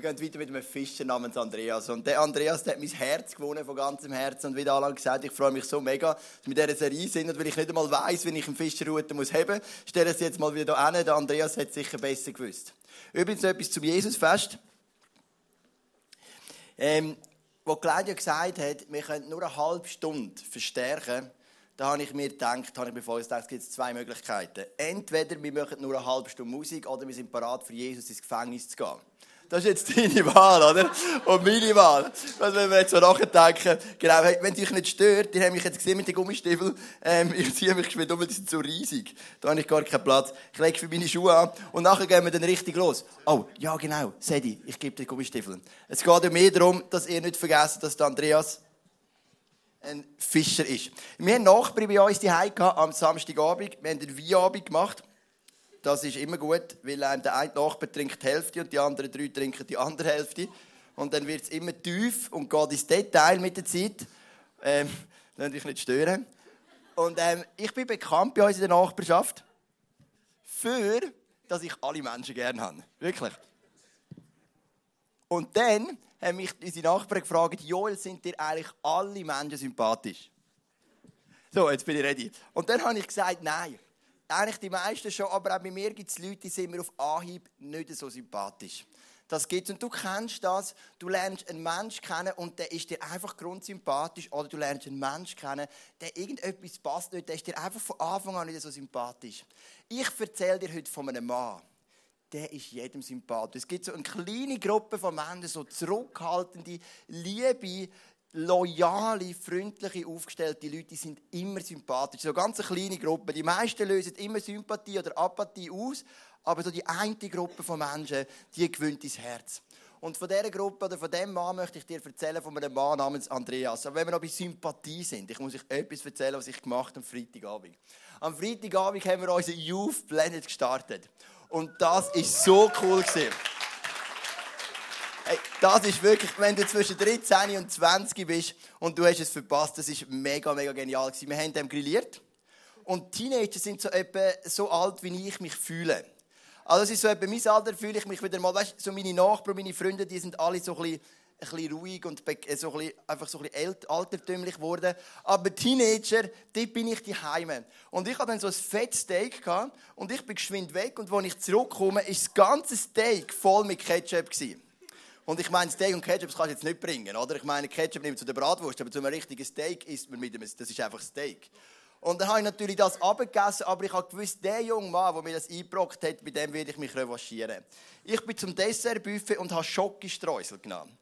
Wir gehen weiter mit einem Fischer namens Andreas. Und der Andreas der hat mein Herz gewonnen, von ganzem Herzen. Und wie Alan gesagt ich freue mich so mega, dass wir in dieser Serie sind, weil ich nicht einmal weiss, wie ich einen Fischerroute muss haben muss. Ich stelle es jetzt mal wieder hier hin. Der Andreas hat es sicher besser gewusst. Übrigens noch etwas zum Jesusfest. Ähm, wo Claudia gesagt hat, wir können nur eine halbe Stunde verstärken, da habe ich mir gedacht, habe ich mir vorher gedacht, es gibt zwei Möglichkeiten. Entweder wir machen nur eine halbe Stunde Musik oder wir sind bereit für Jesus ins Gefängnis zu gehen. Das ist jetzt deine Wahl, oder? Und meine Wahl. Was wenn wir jetzt so nachdenken? Genau, wenn euch nicht stört, die haben mich jetzt gesehen mit den Gummistiefeln, ähm, ich ziehe mich geschwind um, die sind so riesig. Da habe ich gar keinen Platz. Ich lege für meine Schuhe an und nachher gehen wir dann richtig los. Oh, ja genau, Sedi, ich gebe dir Gummistiefeln. Es geht ja mehr darum, dass ihr nicht vergesst, dass der Andreas ein Fischer ist. Wir haben Nachbarn bei uns die am Samstagabend. Wir haben einen Weinabend gemacht. Das ist immer gut, weil der eine Nachbar trinkt die Hälfte und die anderen drei trinken die andere Hälfte. Und dann wird es immer tief und geht ins Detail mit der Zeit. Ähm, Lasst euch nicht stören. Und ähm, ich bin bekannt bei uns in der Nachbarschaft für, dass ich alle Menschen gerne habe. Wirklich. Und dann haben mich unsere Nachbarn gefragt, Joel, sind dir eigentlich alle Menschen sympathisch? So, jetzt bin ich ready. Und dann habe ich gesagt, nein eigentlich die meisten schon, aber auch bei mir gibt es Leute, die sind mir auf Anhieb nicht so sympathisch. Das gibt's. Und du kennst das. Du lernst einen Menschen kennen und der ist dir einfach grundsympathisch. Oder du lernst einen Menschen kennen, der irgendetwas passt nicht, der ist dir einfach von Anfang an nicht so sympathisch. Ich erzähle dir heute von einem Mann. Der ist jedem sympathisch. Es gibt so eine kleine Gruppe von Menschen, so zurückhaltende, liebe, loyale, freundliche, aufgestellte Leute, die sind immer sympathisch. So eine ganz kleine Gruppe. Die meisten lösen immer Sympathie oder Apathie aus, aber so die eine Gruppe von Menschen, die gewöhnt ins Herz. Und von dieser Gruppe oder von diesem Mann möchte ich dir erzählen, von einem Mann namens Andreas. Aber wenn wir noch bei Sympathie sind, ich muss euch etwas erzählen, was ich gemacht habe am Freitagabend. Am Freitagabend haben wir unseren Youth Planet gestartet. Und das ist so cool gewesen. Das ist wirklich, wenn du zwischen 13 und 20 bist und du hast es verpasst, das ist mega, mega genial gewesen. Wir haben dem grilliert und Teenager sind so etwa so alt, wie ich mich fühle. Also das ist so etwa mein Alter, fühle ich mich wieder mal, weißt, so meine Nachbarn, meine Freunde, die sind alle so ein bisschen, ein bisschen ruhig und so ein bisschen, einfach so ein bisschen altertümlich geworden. Aber Teenager, dort bin ich die Heime. Und ich hatte dann so ein fettes Steak gehabt, und ich bin geschwind weg und als ich zurückkomme, ist das ganze Steak voll mit Ketchup gewesen. Und ich meine, Steak und Ketchup kannst du jetzt nicht bringen, oder? Ich meine, Ketchup nimmt zu der Bratwurst, aber zu einem richtigen Steak isst man mit einem, das ist einfach Steak. Und dann habe ich natürlich das abgegessen, aber ich habe gewusst, der junge Mann, der mir das eingebrockt hat, bei dem werde ich mich revanchieren. Ich bin zum Dessertbuffet und habe Schokostreusel genommen.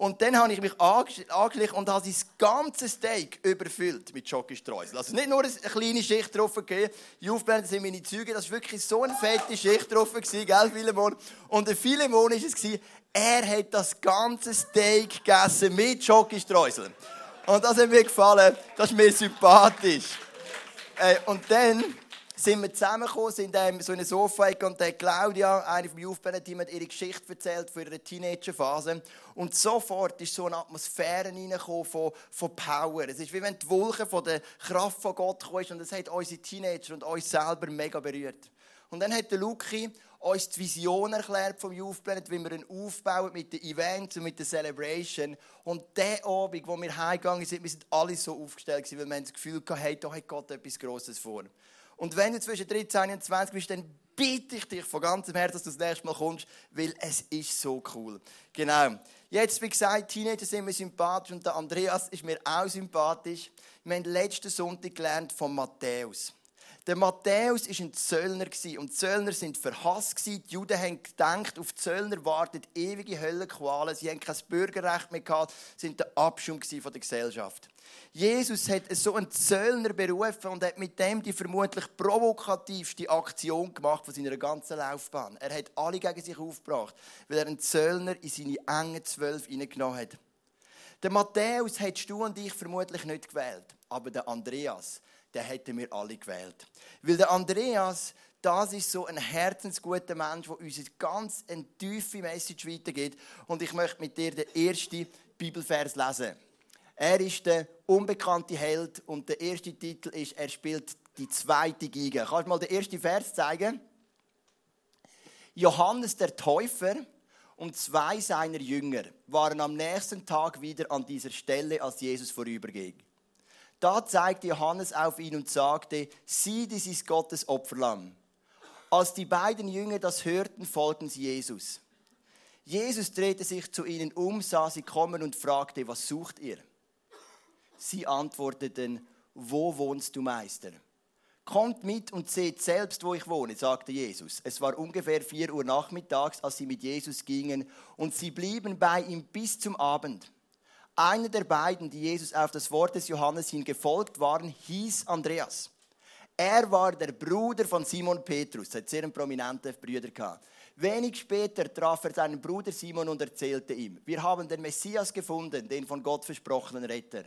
Und dann habe ich mich angeschlichen und habe das ganze Steak überfüllt mit Schokostreusel. Also nicht nur eine kleine Schicht drauf gegeben. Die Aufblenden sind meine Züge. Das war wirklich so eine fette Schicht drauf, gell, Philemon? Und der Philemon war es, er hat das ganze Steak gegessen mit Schokostreuseln. Und das hat mir gefallen. Das ist mir sympathisch. Äh, und dann sind wir zusammengekommen, sind in so einem Sofa und der Claudia, eine vom Youth-Team, hat ihre Geschichte erzählt von ihrer Teenagerphase. Und sofort ist so eine Atmosphäre reingekommen von, von Power. Es ist wie wenn die Wolke von der Kraft von Gott kam und es hat unsere Teenager und uns selber mega berührt. Und dann hat der Luki uns die Vision erklärt vom Youth Planet, wie wir ihn aufbauen mit den Events und mit der Celebration. Und der Abend, wo wir heimgegangen sind, wir sind alle so aufgestellt, weil wir das Gefühl hatten, hey, da hat Gott etwas Grosses vor. Und wenn du zwischen 13 und 20 bist, dann bitte ich dich von ganzem Herzen, dass du das nächste Mal kommst, weil es ist so cool. Genau. Jetzt, wie gesagt, Teenager sind mir sympathisch und der Andreas ist mir auch sympathisch. Wir haben letzten Sonntag gelernt von Matthäus. Der Matthäus war ein Zöllner und Zöllner sind verhasst Die Juden haben gedacht, auf Zöllner wartet ewige Höllenqualen. Sie haben kein Bürgerrecht mehr gehabt, sind der Abschum von der Gesellschaft. Jesus hat so einen Zöllner berufen und hat mit dem die vermutlich provokativste Aktion gemacht von seiner ganzen Laufbahn. Er hat alle gegen sich aufgebracht, weil er einen Zöllner in seine engen Zwölf hineingenommen hat. Der Matthäus hättest du und ich vermutlich nicht gewählt, aber der Andreas, den hätten wir alle gewählt. Weil der Andreas, das ist so ein herzensguter Mensch, der uns ganz eine tiefe Message weitergibt. Und ich möchte mit dir den ersten Bibelvers lesen. Er ist der unbekannte Held und der erste Titel ist, er spielt die zweite Geige. Kannst du mal den ersten Vers zeigen? Johannes der Täufer und zwei seiner Jünger waren am nächsten Tag wieder an dieser Stelle, als Jesus vorüberging. Da zeigte Johannes auf ihn und sagte, sieh, dies ist Gottes Opferlamm. Als die beiden Jünger das hörten, folgten sie Jesus. Jesus drehte sich zu ihnen um, sah sie kommen und fragte, was sucht ihr? Sie antworteten, wo wohnst du, Meister? Kommt mit und seht selbst, wo ich wohne, sagte Jesus. Es war ungefähr vier Uhr nachmittags, als sie mit Jesus gingen, und sie blieben bei ihm bis zum Abend. Einer der beiden, die Jesus auf das Wort des Johannes hin gefolgt waren, hieß Andreas. Er war der Bruder von Simon Petrus, hat sehr prominente Brüder. Wenig später traf er seinen Bruder Simon und erzählte ihm: Wir haben den Messias gefunden, den von Gott versprochenen Retter.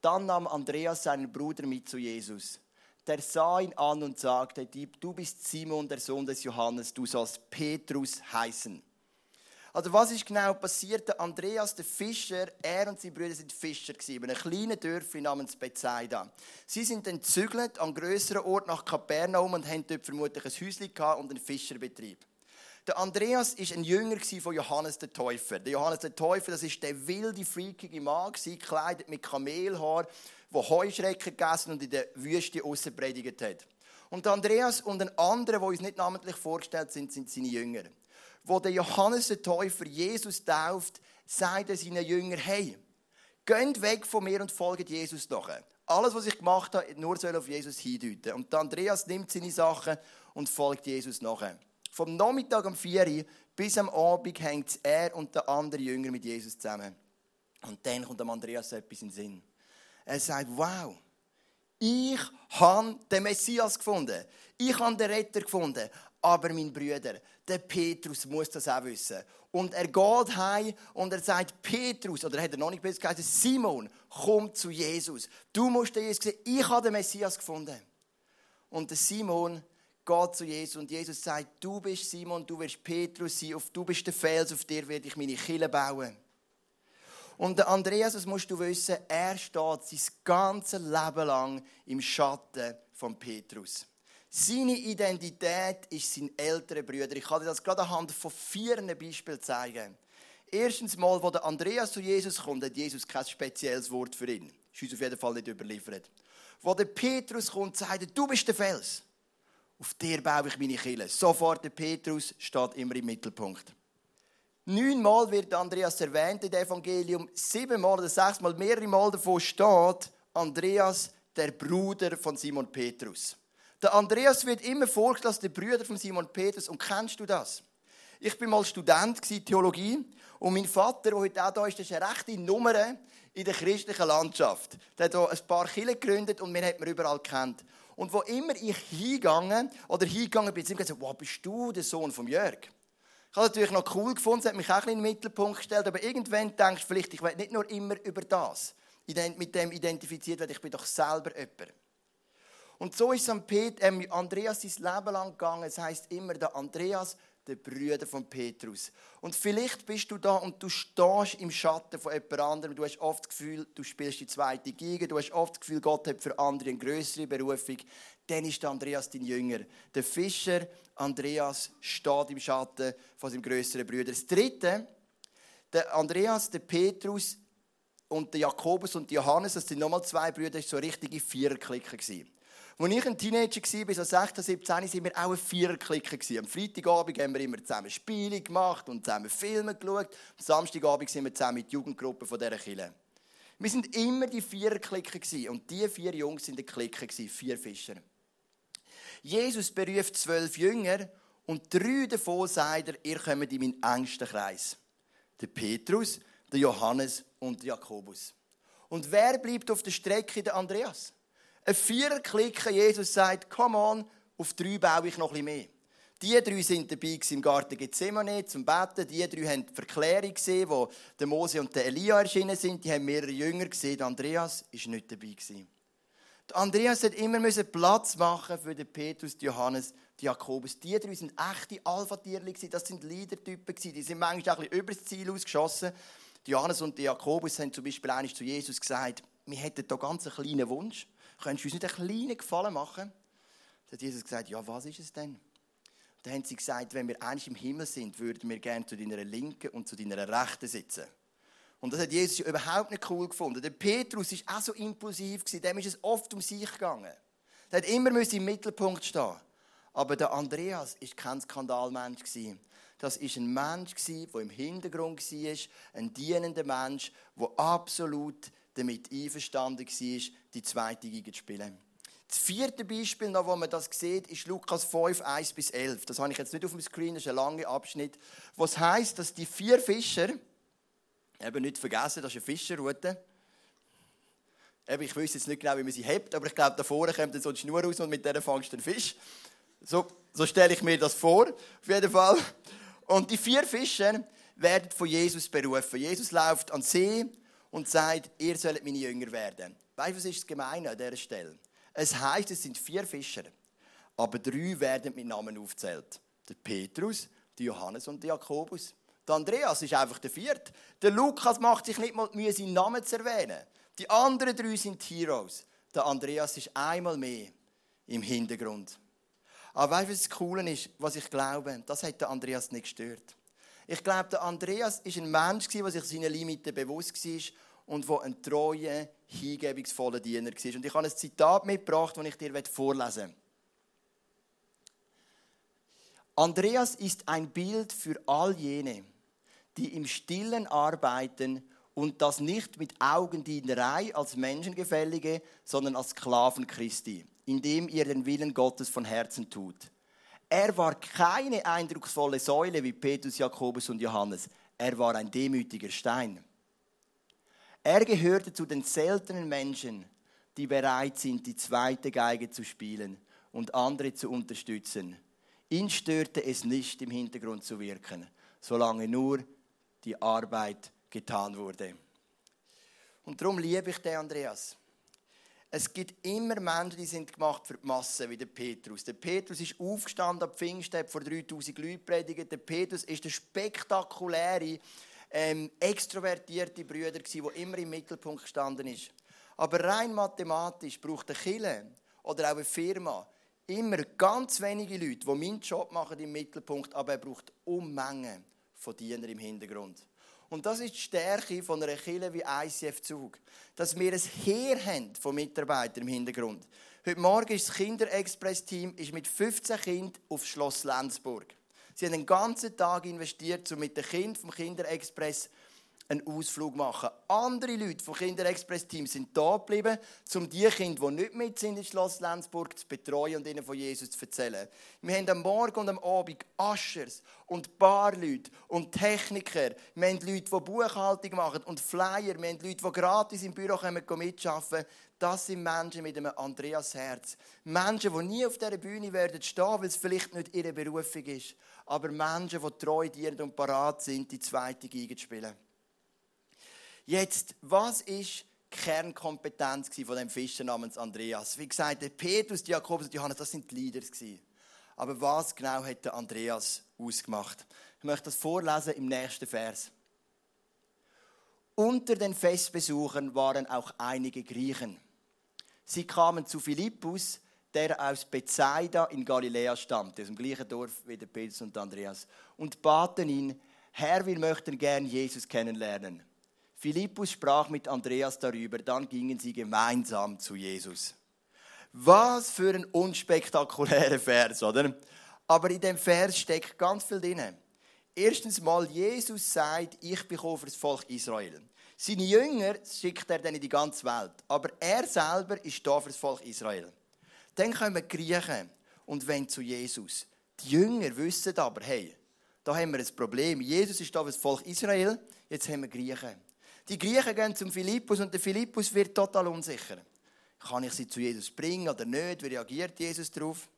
Dann nahm Andreas seinen Bruder mit zu Jesus der sah ihn an und sagte, du bist Simon, der Sohn des Johannes, du sollst Petrus heißen. Also was ist genau passiert? Andreas, der Fischer, er und seine Brüder sind Fischer gewesen, in einem kleinen Dörfli namens Bethsaida. Sie sind entzügelt an größeren Ort nach Kapernaum und haben dort vermutlich ein Häuschen und einen Fischerbetrieb. Der Andreas ist ein Jünger von Johannes der Täufer. Der Johannes der Täufer, das ist der wilde, freakige Mann, gekleidet mit Kamelhaar der Heuschrecken gegessen und in der Wüste aussen predigt hat. Und Andreas und ein anderer, der uns nicht namentlich vorgestellt sind, sind seine Jünger. Wo der Johannes der Täufer Jesus tauft, sagt er seinen Jüngern, hey, geht weg von mir und folgt Jesus nachher. Alles, was ich gemacht habe, nur soll auf Jesus hindeuten. Und Andreas nimmt seine Sachen und folgt Jesus nachher. Vom Nachmittag um 4 Uhr bis am Abend hängt er und der andere Jünger mit Jesus zusammen. Und dann kommt dem Andreas etwas in den Sinn. Er sagt, wow, ich habe den Messias gefunden. Ich habe den Retter gefunden. Aber mein Bruder, der Petrus, muss das auch wissen. Und er geht heim und er sagt, Petrus, oder hat er noch nicht besser gesagt, Simon, komm zu Jesus. Du musst Jesus sehen, ich habe den Messias gefunden. Und der Simon geht zu Jesus und Jesus sagt, du bist Simon, du wirst Petrus sein, du bist der Fels, auf dir werde ich meine Kille bauen. Und der Andreas, das musst du wissen, er steht sein ganzes Leben lang im Schatten von Petrus. Seine Identität ist sein älterer Bruder. Ich kann dir das gerade anhand von vier Beispielen zeigen. Erstens mal, wo der Andreas zu Jesus kommt, hat Jesus kein spezielles Wort für ihn. Ist uns auf jeden Fall nicht überliefert. Wo der Petrus kommt, sagt er, du bist der Fels. Auf dir baue ich meine Kille. Sofort der Petrus steht immer im Mittelpunkt. Neunmal wird Andreas erwähnt in dem Evangelium, siebenmal oder sechsmal, mehrere Mal davon steht Andreas, der Bruder von Simon Petrus. Der Andreas wird immer vorgestellt als der Bruder von Simon Petrus. Und kennst du das? Ich bin mal Student Theologie und mein Vater, der heute auch da ist, ist eine rechte Nummer in der christlichen Landschaft. Der hat hier ein paar Kirchen gegründet und wir hat man überall kennt. Und wo immer ich hingegangen oder hingegangen bin, sind gesagt, wow, bist du der Sohn von Jörg? Ich habe es natürlich noch cool gefunden, es hat mich auch in den Mittelpunkt gestellt, aber irgendwann denkst du vielleicht, ich will nicht nur immer über das mit dem identifiziert werden, ich bin doch selber jemand. Und so ist es an ähm, Andreas sein Leben lang gegangen. Es heißt immer, der Andreas, der Brüder von Petrus. Und vielleicht bist du da und du stehst im Schatten von jemand anderem. Du hast oft das Gefühl, du spielst die zweite Geige. Du hast oft das Gefühl, Gott hat für andere eine größere Berufung. Dann ist Andreas dein Jünger. Der Fischer Andreas steht im Schatten von seinem größeren Bruder. Das Dritte, der Andreas, der Petrus und der Jakobus und Johannes, das sind nochmal zwei Brüder, das waren so richtige Viererklicken. Als ich ein Teenager war, so 16, 17, waren wir auch eine Viererklicke. Am Freitagabend haben wir immer zusammen Spiele gemacht und zusammen Filme geschaut. Am Samstagabend sind wir zusammen mit Jugendgruppen von dieser Kirche. Wir waren immer die Viererklicke. Und diese vier Jungs waren die Clique, vier Fischer. Jesus beruft zwölf Jünger und drei davon sagt er, ihr kommt in meinen engsten Kreis. Der Petrus, der Johannes und der Jakobus. Und wer bleibt auf der Strecke? Der Andreas. Ein Viererklicken, Jesus sagt, come on, auf drei baue ich noch ein bisschen mehr. Die drei sind dabei im Garten Gethsemane zum Beten. Die drei haben die Verklärung gesehen, wo der Mose und der Elia erschienen sind. Die haben mehrere Jünger gesehen. Andreas war nicht dabei. Der Andreas hat immer Platz machen für den Petrus, Johannes, Jakobus. Die drei sind echte Alpha-Tierli. Das sind Leadertypen. Die sind manchmal ein bisschen über das Ziel ausgeschossen. Johannes und Jakobus haben zum Beispiel zu Jesus gesagt, wir hätten hier ganz einen kleinen Wunsch. Könntest du uns nicht einen kleinen Gefallen machen? Da hat Jesus gesagt, ja, was ist es denn? Da haben sie gesagt, wenn wir eigentlich im Himmel sind, würden wir gerne zu deiner Linken und zu deiner Rechten sitzen. Und das hat Jesus überhaupt nicht cool gefunden. Der Petrus war auch so impulsiv, dem ist es oft um sich gegangen. Der hat immer im Mittelpunkt stehen. Aber der Andreas war kein Skandalmensch. Das war ein Mensch, der im Hintergrund war, ein dienender Mensch, der absolut damit einverstanden war, die zweite Geige zu spielen. Das vierte Beispiel, noch, wo man das sieht, ist Lukas 5, 1 bis 11. Das habe ich jetzt nicht auf dem Screen, das ist ein langer Abschnitt. Was heißt, dass die vier Fischer, eben nicht vergessen, das ist eine Fischerroute, eben, ich weiß jetzt nicht genau, wie man sie hebt, aber ich glaube, da vorne kommt dann so eine Schnur raus und mit der fangst du den Fisch. So, so stelle ich mir das vor, auf jeden Fall. Und die vier Fischer werden von Jesus berufen. Jesus läuft an den See und sagt, ihr sollt meine Jünger werden. Weißt du, was ist das Gemeine an dieser Stelle? Es heißt, es sind vier Fischer, aber drei werden mit Namen aufzählt. Der Petrus, der Johannes und der Jakobus. Der Andreas ist einfach der vierte. Der Lukas macht sich nicht mal Mühe, seinen Namen zu erwähnen. Die anderen drei sind Heroes. Der Andreas ist einmal mehr im Hintergrund. Aber weißt du, was das Coole ist, was ich glaube? Das hat der Andreas nicht gestört. Ich glaube, der Andreas ist ein Mensch, der sich seiner Limiten bewusst war und der ein treuer, hingebungsvoller Diener war. Und ich habe ein Zitat mitgebracht, das ich dir vorlesen will. Andreas ist ein Bild für all jene, die im Stillen arbeiten und das nicht mit Augendienerei als Menschengefällige, sondern als Sklaven Christi indem ihr den Willen Gottes von Herzen tut. Er war keine eindrucksvolle Säule wie Petrus, Jakobus und Johannes. Er war ein demütiger Stein. Er gehörte zu den seltenen Menschen, die bereit sind, die zweite Geige zu spielen und andere zu unterstützen. Ihn störte es nicht, im Hintergrund zu wirken, solange nur die Arbeit getan wurde. Und darum liebe ich den Andreas. Es gibt immer Menschen, die sind gemacht für die Masse, wie der Petrus. Der Petrus ist aufgestanden am Pfingsten, vor 3000 Leuten predigt. Der Petrus ist der spektakuläre, ähm, extrovertierte Brüder, der immer im Mittelpunkt gestanden ist. Aber rein mathematisch braucht eine Kille oder auch eine Firma immer ganz wenige Leute, die meinen Job machen im Mittelpunkt, aber er braucht Unmengen von Dienern im Hintergrund. Und das ist die Stärke von einer Kirche wie ICF Zug. Dass wir ein Heer haben von Mitarbeitern im Hintergrund. Heute Morgen ist das Kinderexpress-Team mit 15 Kindern auf Schloss Lenzburg. Sie haben den ganzen Tag investiert, um mit den Kindern vom Kinderexpress einen Ausflug machen. Andere Leute vom Kinderexpress-Team sind da geblieben, um die Kinder, die nicht mit sind in Schloss Lenzburg, zu betreuen und ihnen von Jesus zu erzählen. Wir haben am Morgen und am Abend Aschers und Barleute und Techniker. Wir haben Leute, die Buchhaltung machen und Flyer. Wir haben Leute, die gratis im Büro kommen, mitarbeiten. Das sind Menschen mit einem Andreas Herz. Menschen, die nie auf dieser Bühne werden stehen, weil es vielleicht nicht ihre Berufung ist. Aber Menschen, die treu dienen und parat sind, die zweite Geige zu spielen. Jetzt, was ist Kernkompetenz von dem Fischer namens Andreas? Wie gesagt, der Petrus, Jakobus und Johannes, das sind die Leaders. Aber was genau hat der Andreas ausgemacht? Ich möchte das vorlesen im nächsten Vers. Unter den Festbesuchern waren auch einige Griechen. Sie kamen zu Philippus, der aus Bethsaida in Galiläa stammte, aus dem gleichen Dorf wie der Petrus und Andreas, und baten ihn, Herr, wir möchten gern Jesus kennenlernen. Philippus sprach mit Andreas darüber, dann gingen sie gemeinsam zu Jesus. Was für ein unspektakulärer Vers, oder? Aber in dem Vers steckt ganz viel drin. Erstens mal, Jesus sagt, ich bin für das Volk Israel. Seine Jünger schickt er dann in die ganze Welt. Aber er selber ist da für das Volk Israel. Dann kommen die Griechen und wenn zu Jesus. Die Jünger wissen aber, hey, da haben wir ein Problem. Jesus ist da für das Volk Israel, jetzt haben wir Griechen. Die Griechen gehen zum Philippus und der Philippus wird total unsicher. Kann ich sie zu Jesus bringen oder nicht? Wie reagiert Jesus darauf?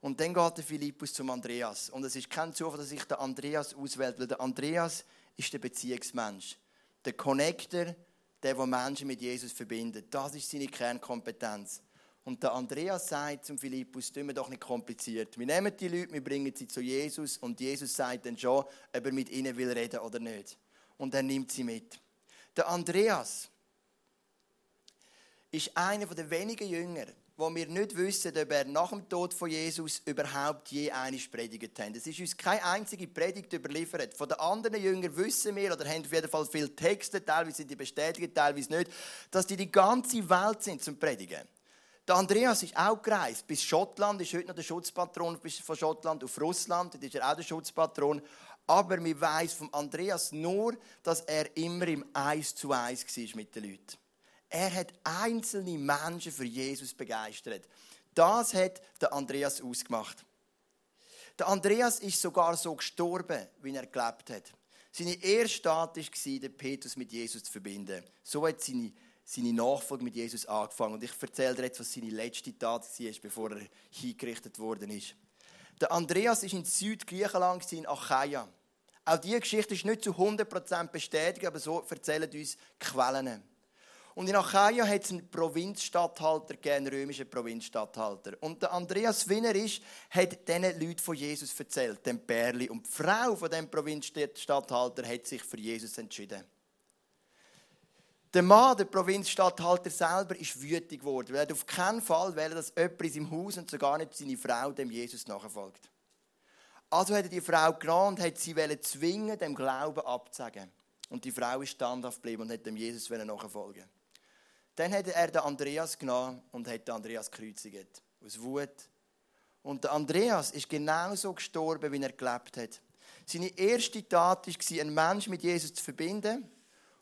Und dann geht der Philippus zum Andreas. Und es ist kein Zufall, dass sich der Andreas auswählt, weil der Andreas ist der Beziehungsmensch. Der Connector, der, der Menschen mit Jesus verbindet. Das ist seine Kernkompetenz. Und der Andreas sagt zum Philippus, tun wir doch nicht kompliziert. Wir nehmen die Leute, wir bringen sie zu Jesus und Jesus sagt dann schon, ob er mit ihnen will reden oder nicht. Und er nimmt sie mit. Der Andreas ist einer der wenigen Jünger, wo wir nicht wissen, ob er nach dem Tod von Jesus überhaupt je eine predigt hat. Es ist uns keine einzige Predigt überliefert. Von den anderen Jüngern wissen wir, oder haben auf jeden Fall viele Texte, teilweise sind die bestätigt, teilweise nicht, dass die die ganze Welt sind zum Predigen. Der Andreas ist auch gereist bis Schottland, ist heute noch der Schutzpatron von Schottland, auf Russland, dort ist er auch der Schutzpatron. Aber wir weiß vom Andreas nur, dass er immer im Eis zu Eis war mit den Leuten. Er hat einzelne Menschen für Jesus begeistert. Das hat der Andreas ausgemacht. Der Andreas ist sogar so gestorben, wie er gelebt hat. Seine erste Tat war, den Petrus mit Jesus zu verbinden. So hat seine, seine Nachfolge mit Jesus angefangen. Und ich erzähle dir jetzt, was seine letzte Tat war, bevor er hingerichtet worden ist. Der Andreas ist in Südgriechenland, in Achaia. Auch diese Geschichte ist nicht zu 100% bestätigt, aber so erzählen uns Quellen. Und in Achaia hat es einen Provinzstatthalter gegeben, einen römischen Provinzstatthalter. Und der Andreas Wiener ist, hat diesen Leuten von Jesus erzählt, dem Perli. Und die Frau von dem Provinzstatthalter hat sich für Jesus entschieden. Der Mann, der Provinzstatthalter selber, ist wütig geworden. Er hat auf keinen Fall wollen, dass jemand in seinem Haus und sogar nicht seine Frau dem Jesus nachfolgt. Also hat er die Frau genommen und hat sie zwingen, dem Glauben abzusagen. Und die Frau ist standhaft geblieben und hat dem Jesus nachfolgen. Dann hat er den Andreas genommen und hat den Andreas gekreuzigt. Aus Wut. Und der Andreas ist genauso gestorben, wie er gelebt hat. Seine erste Tat war, einen Menschen mit Jesus zu verbinden.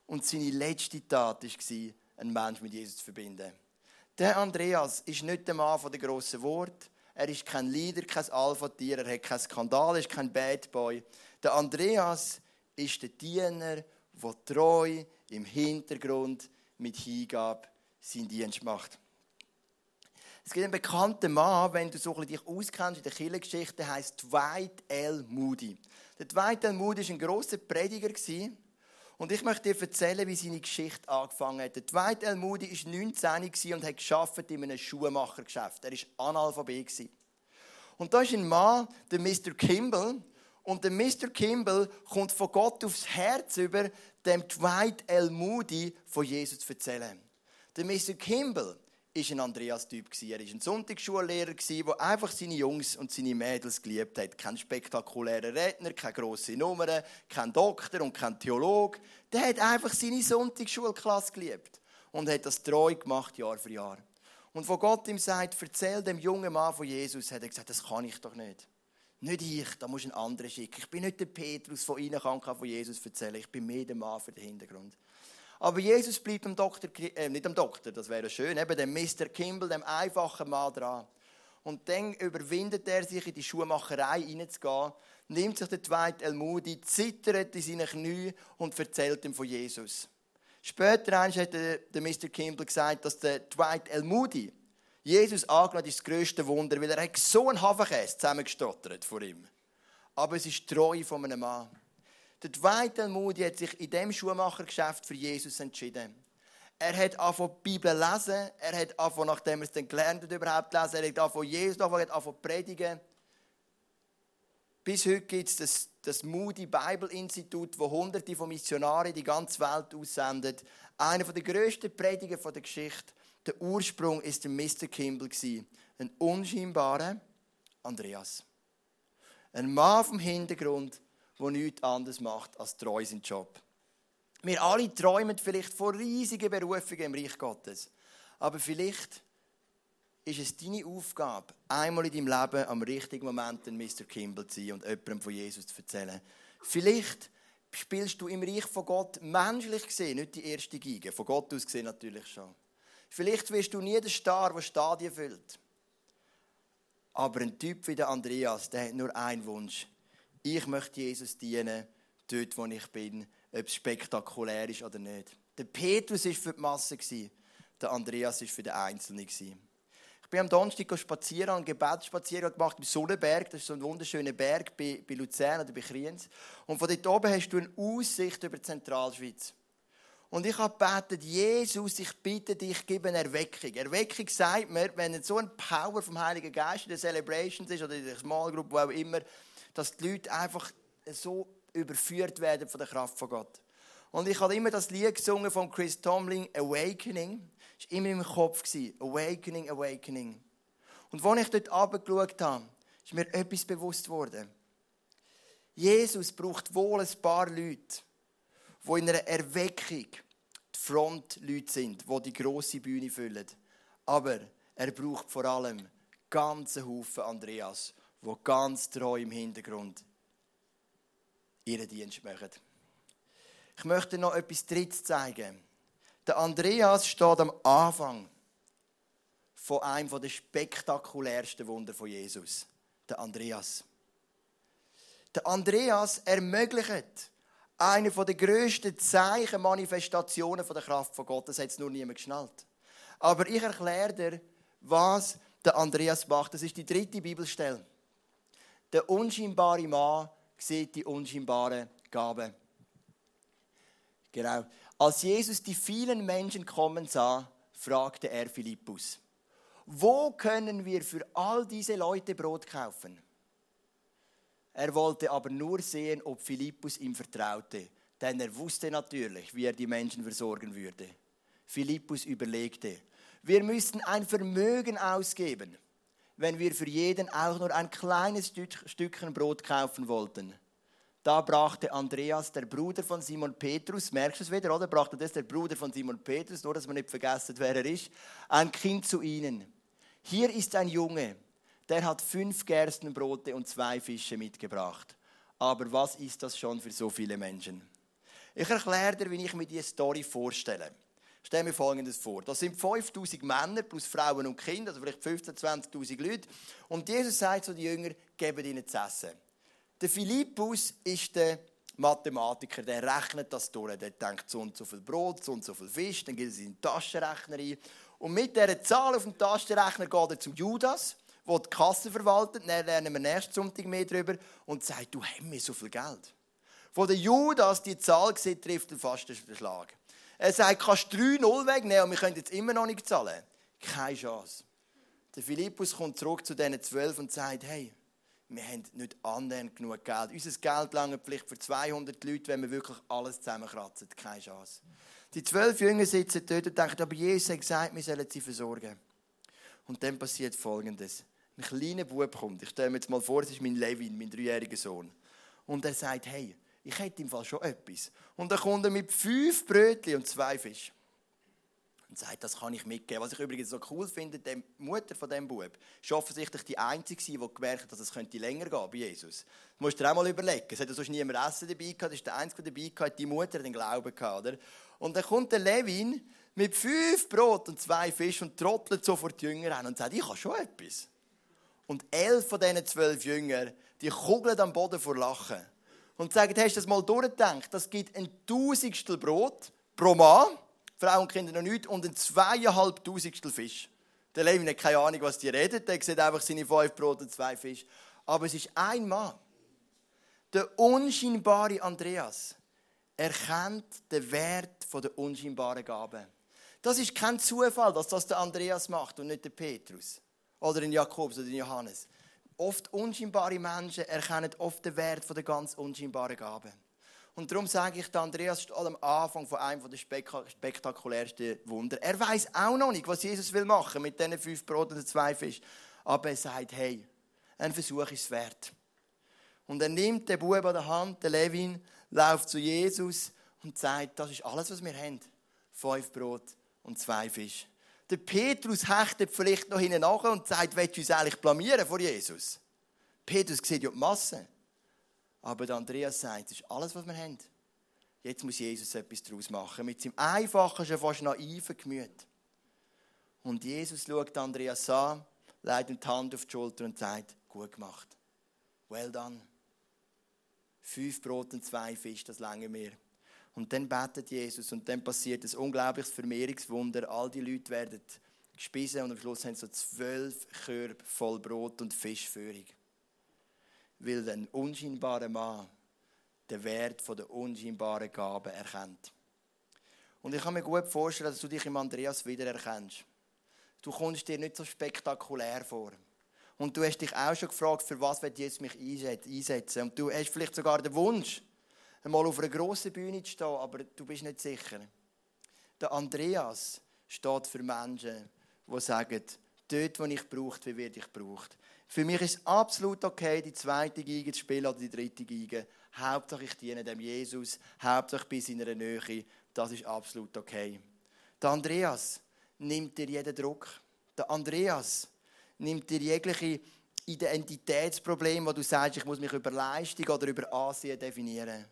Und seine letzte Tat war, einen Menschen mit Jesus zu verbinden. Der Andreas ist nicht der Mann der grossen Wort. Er ist kein Leader, kein Alpha-Tier, er hat keinen Skandal, er ist kein Bad Boy. Der Andreas ist der Diener, der treu im Hintergrund mit Hingabe seinen Dienst macht. Es gibt einen bekannten Mann, wenn du so ein dich auskennst in der Kirchengeschichte, der heißt Dwight L. Moody. Der Dwight L. Moody war ein grosser Prediger. Und ich möchte dir erzählen, wie seine Geschichte angefangen hat. Der Dwight L. Moody war 19 und hat in einem Schuhmachergeschäft. Er war Analphabet. Und da ist ein Mann, der Mr. Kimball. Und der Mr. Kimball kommt von Gott aufs Herz über, dem Dwight L. Moody von Jesus zu erzählen. Der Mr. Kimball war ein Andreas-Typ. Er war ein Sonntagsschullehrer, der einfach seine Jungs und seine Mädels geliebt hat. Kein spektakulärer Redner, keine grosse Nummern, kein Doktor und kein Theologe. Der hat einfach seine Sonntagsschulklasse geliebt und hat das treu gemacht, Jahr für Jahr. Und wo Gott ihm sagt, erzähl dem jungen Mann von Jesus, hat er gesagt, das kann ich doch nicht. Nicht ich, da muss ein anderer schicken. Ich bin nicht der Petrus, von ihnen kann von Jesus erzählen. Ich bin mehr der Mann für den Hintergrund. Aber Jesus bleibt am Doktor, äh, nicht am Doktor, das wäre schön, eben dem Mr. Kimball, dem einfachen Mann dran. Und dann überwindet er sich in die Schuhmacherei hineinzugehen, nimmt sich den Dwight El Moody, zittert in seinen Knien und erzählt ihm von Jesus. Später hat der, Mr. Kimball gesagt, dass der Dwight El Moody Jesus angenommen ist das grösste Wunder, weil er so einen Hafenkäse zusammengestottert vor ihm. Aber es ist treu von einem Mann. Der L. Moody hat sich in dem Schuhmachergeschäft für Jesus entschieden. Er hat angefangen die Bibel lesen, er hat angefangen, nachdem er es dann gelernt hat, überhaupt lesen, er hat angefangen Jesus, er hat angefangen predigen. Bis heute gibt es das, das Moody Bible Institut, wo hunderte von Missionaren die ganze Welt aussendet. Einer der grössten Prediger der Geschichte. Der Ursprung ist der Mr. Kimball. Ein unscheinbarer Andreas. Ein Mann vom Hintergrund, der nichts anderes macht, als treu seinen Job. Wir alle träumen vielleicht von riesigen Berufungen im Reich Gottes. Aber vielleicht ist es deine Aufgabe, einmal in deinem Leben am richtigen Moment ein Mr. Kimball zu sein und jemandem von Jesus zu erzählen. Vielleicht spielst du im Reich von Gott menschlich gesehen nicht die erste Geige. Von Gott aus gesehen natürlich schon. Vielleicht wirst du nie der Star, der Stadien füllt. Aber ein Typ wie der Andreas, der hat nur einen Wunsch ich möchte Jesus dienen, dort, wo ich bin, ob es spektakulär ist oder nicht. Der Petrus war für die Masse, der Andreas war für den Einzelnen. Ich bin am Donnerstag spazieren, einen Gebetsspaziergang gemacht im Sonnenberg. Das ist so ein wunderschöner Berg bei, Luzern oder bei Kriens. Und von dort oben hast du eine Aussicht über die Zentralschweiz. Und ich habe gebetet, Jesus, ich bitte dich, gib eine Erweckung. Erweckung sagt mir, wenn so ein Power vom Heiligen Geist in der Celebrations ist oder in der Small Group, wo auch immer, dass die Leute einfach so überführt werden von der Kraft von Gott. Und ich habe immer das Lied gesungen von Chris Tomlin, Awakening. Das war immer im Kopf. Awakening, Awakening. Und als ich dort runtergeschaut habe, ist mir etwas bewusst worden. Jesus braucht wohl ein paar Leute, die in einer Erweckung die Frontleute sind, die die grosse Bühne füllen. Aber er braucht vor allem ganzen Haufen Andreas, die ganz treu im Hintergrund ihren Dienst machen. Ich möchte noch etwas Drittes zeigen. Der Andreas steht am Anfang von einem der spektakulärsten Wunder von Jesus. Der Andreas. Der Andreas ermöglicht eine der grössten Zeichen, Manifestationen der Kraft von Gott. Das hat es nur niemand geschnallt. Aber ich erkläre dir, was der Andreas macht. Das ist die dritte Bibelstelle. Der unscheinbare Mann sieht die unscheinbare Gabe. Genau. Als Jesus die vielen Menschen kommen sah, fragte er Philippus, wo können wir für all diese Leute Brot kaufen? Er wollte aber nur sehen, ob Philippus ihm vertraute, denn er wusste natürlich, wie er die Menschen versorgen würde. Philippus überlegte, wir müssten ein Vermögen ausgeben, wenn wir für jeden auch nur ein kleines Stückchen Brot kaufen wollten. Da brachte Andreas, der Bruder von Simon Petrus, merkst du es wieder, oder? Brachte das der Bruder von Simon Petrus, nur dass man nicht vergessen, wer er ist, ein Kind zu ihnen. Hier ist ein Junge, der hat fünf Gerstenbrote und zwei Fische mitgebracht. Aber was ist das schon für so viele Menschen? Ich erkläre dir, wie ich mir diese Story vorstelle. Stell mir Folgendes vor. Das sind 5000 Männer plus Frauen und Kinder, also vielleicht 15.000, 20.000 Leute. Und Jesus sagt zu den Jüngern, gebt ihnen zu essen. Der Philippus ist der Mathematiker, der rechnet das durch. Der denkt so und so viel Brot, so und so viel Fisch, dann geht er in den Taschenrechner ein. Und mit dieser Zahl auf dem Taschenrechner geht er zum Judas der die Kasse verwaltet. Dann lernen wir nächsten Sonntag mehr darüber und sagt, du hast mir so viel Geld. Wo der Judas die Zahl sieht, trifft er fast den Schlag. Er sagt, kannst du 3-0 wegnehmen und wir können jetzt immer noch nicht zahlen. Keine Chance. Der Philippus kommt zurück zu diesen zwölf und sagt, hey, wir haben nicht annähernd genug Geld. Unser Geld lange vielleicht für 200 Leute, wenn wir wirklich alles zusammenkratzen. Keine Chance. Die zwölf Jünger sitzen dort und denken, aber Jesus hat gesagt, wir sollen sie versorgen. Und dann passiert Folgendes ein kleiner Bub kommt. Ich stelle mir jetzt mal vor, es ist mein Levin, mein dreijähriger Sohn. Und er sagt, hey, ich hätte im Fall schon etwas. Und dann kommt er mit fünf Brötchen und zwei Fischen. Und sagt, das kann ich mitgeben. Was ich übrigens so cool finde, die Mutter von dem Bub ist offensichtlich die Einzige, die gemerkt hat, dass es könnte länger gehen bei Jesus. Das musst du dir auch mal überlegen. Es hat ja sonst niemand Essen dabei gehabt. Das ist der Einzige, der dabei hatte. Die Mutter hat den Glauben gehabt. Oder? Und dann kommt der Levin mit fünf Brot und zwei Fischen und trottelt sofort die Jünger an und sagt, ich habe schon etwas. Und elf von diesen zwölf Jüngern, die kugeln am Boden vor Lachen. Und sagen, hast du das mal durchgedacht? Das gibt ein Tausendstel Brot pro Mann, Frauen und Kinder noch nicht, und ein zweieinhalbtausendstel Fisch. Der Levin hat keine Ahnung, was die reden. Der sieht einfach seine fünf Brot und zwei Fisch. Aber es ist ein Mann. Der unscheinbare Andreas erkennt den Wert der unscheinbaren Gabe. Das ist kein Zufall, dass das der Andreas macht und nicht der Petrus. Oder in Jakobus oder in Johannes. Oft unscheinbare Menschen erkennen oft den Wert der ganz unscheinbaren Gaben. Und darum sage ich, Andreas steht am Anfang von einem der spektakulärsten Wunder. Er weiß auch noch nicht, was Jesus will machen mit diesen fünf Broten und zwei Fisch. Aber er sagt, hey, ein Versuch ist wert. Und er nimmt den Bub an der Hand, den Levin, läuft zu Jesus und sagt, das ist alles, was wir haben. Fünf Brot und zwei Fisch. Der Petrus hechtet vielleicht noch hinten nach und sagt, willst du uns eigentlich blamieren vor Jesus? Petrus sieht ja die Masse. Aber der Andreas sagt, das ist alles, was wir haben. Jetzt muss Jesus etwas daraus machen. Mit seinem einfachen, schon fast naiven Gemüt. Und Jesus schaut Andreas an, legt ihm die Hand auf die Schulter und sagt, gut gemacht. Well done. Fünf Brot und zwei Fisch, das lange mehr. Und dann betet Jesus und dann passiert ein unglaubliches Vermehrungswunder. All die Leute werden gespissen und am Schluss haben sie so zwölf Körbe voll Brot und Fischführung. Weil ein unscheinbarer Mann den Wert der unscheinbaren Gabe erkennt. Und ich kann mir gut vorstellen, dass du dich im Andreas wiedererkennst. Du kommst dir nicht so spektakulär vor. Und du hast dich auch schon gefragt, für was wird Jesus mich einsetzen? Und du hast vielleicht sogar den Wunsch, einmal auf einer grossen Bühne zu stehen, aber du bist nicht sicher. Der Andreas steht für Menschen, die sagen, dort, wo ich braucht, wie werde ich gebraucht. Für mich ist es absolut okay, die zweite Geige zu spielen oder die dritte Geige. Hauptsache ich diene dem Jesus, Hauptsache bis in einer Nähe. Das ist absolut okay. Der Andreas nimmt dir jeden Druck. Der Andreas nimmt dir jegliche Identitätsprobleme, wo du sagst, ich muss mich über Leistung oder über Ansehen definieren.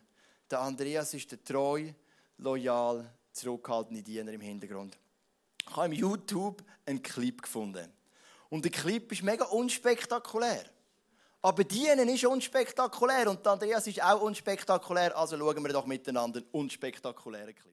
Der Andreas ist der treu, loyal, zurückhaltende Diener im Hintergrund. Ich habe im YouTube einen Clip gefunden. Und der Clip ist mega unspektakulär. Aber Dienen ist unspektakulär und Andreas ist auch unspektakulär. Also schauen wir doch miteinander einen unspektakulären Clip.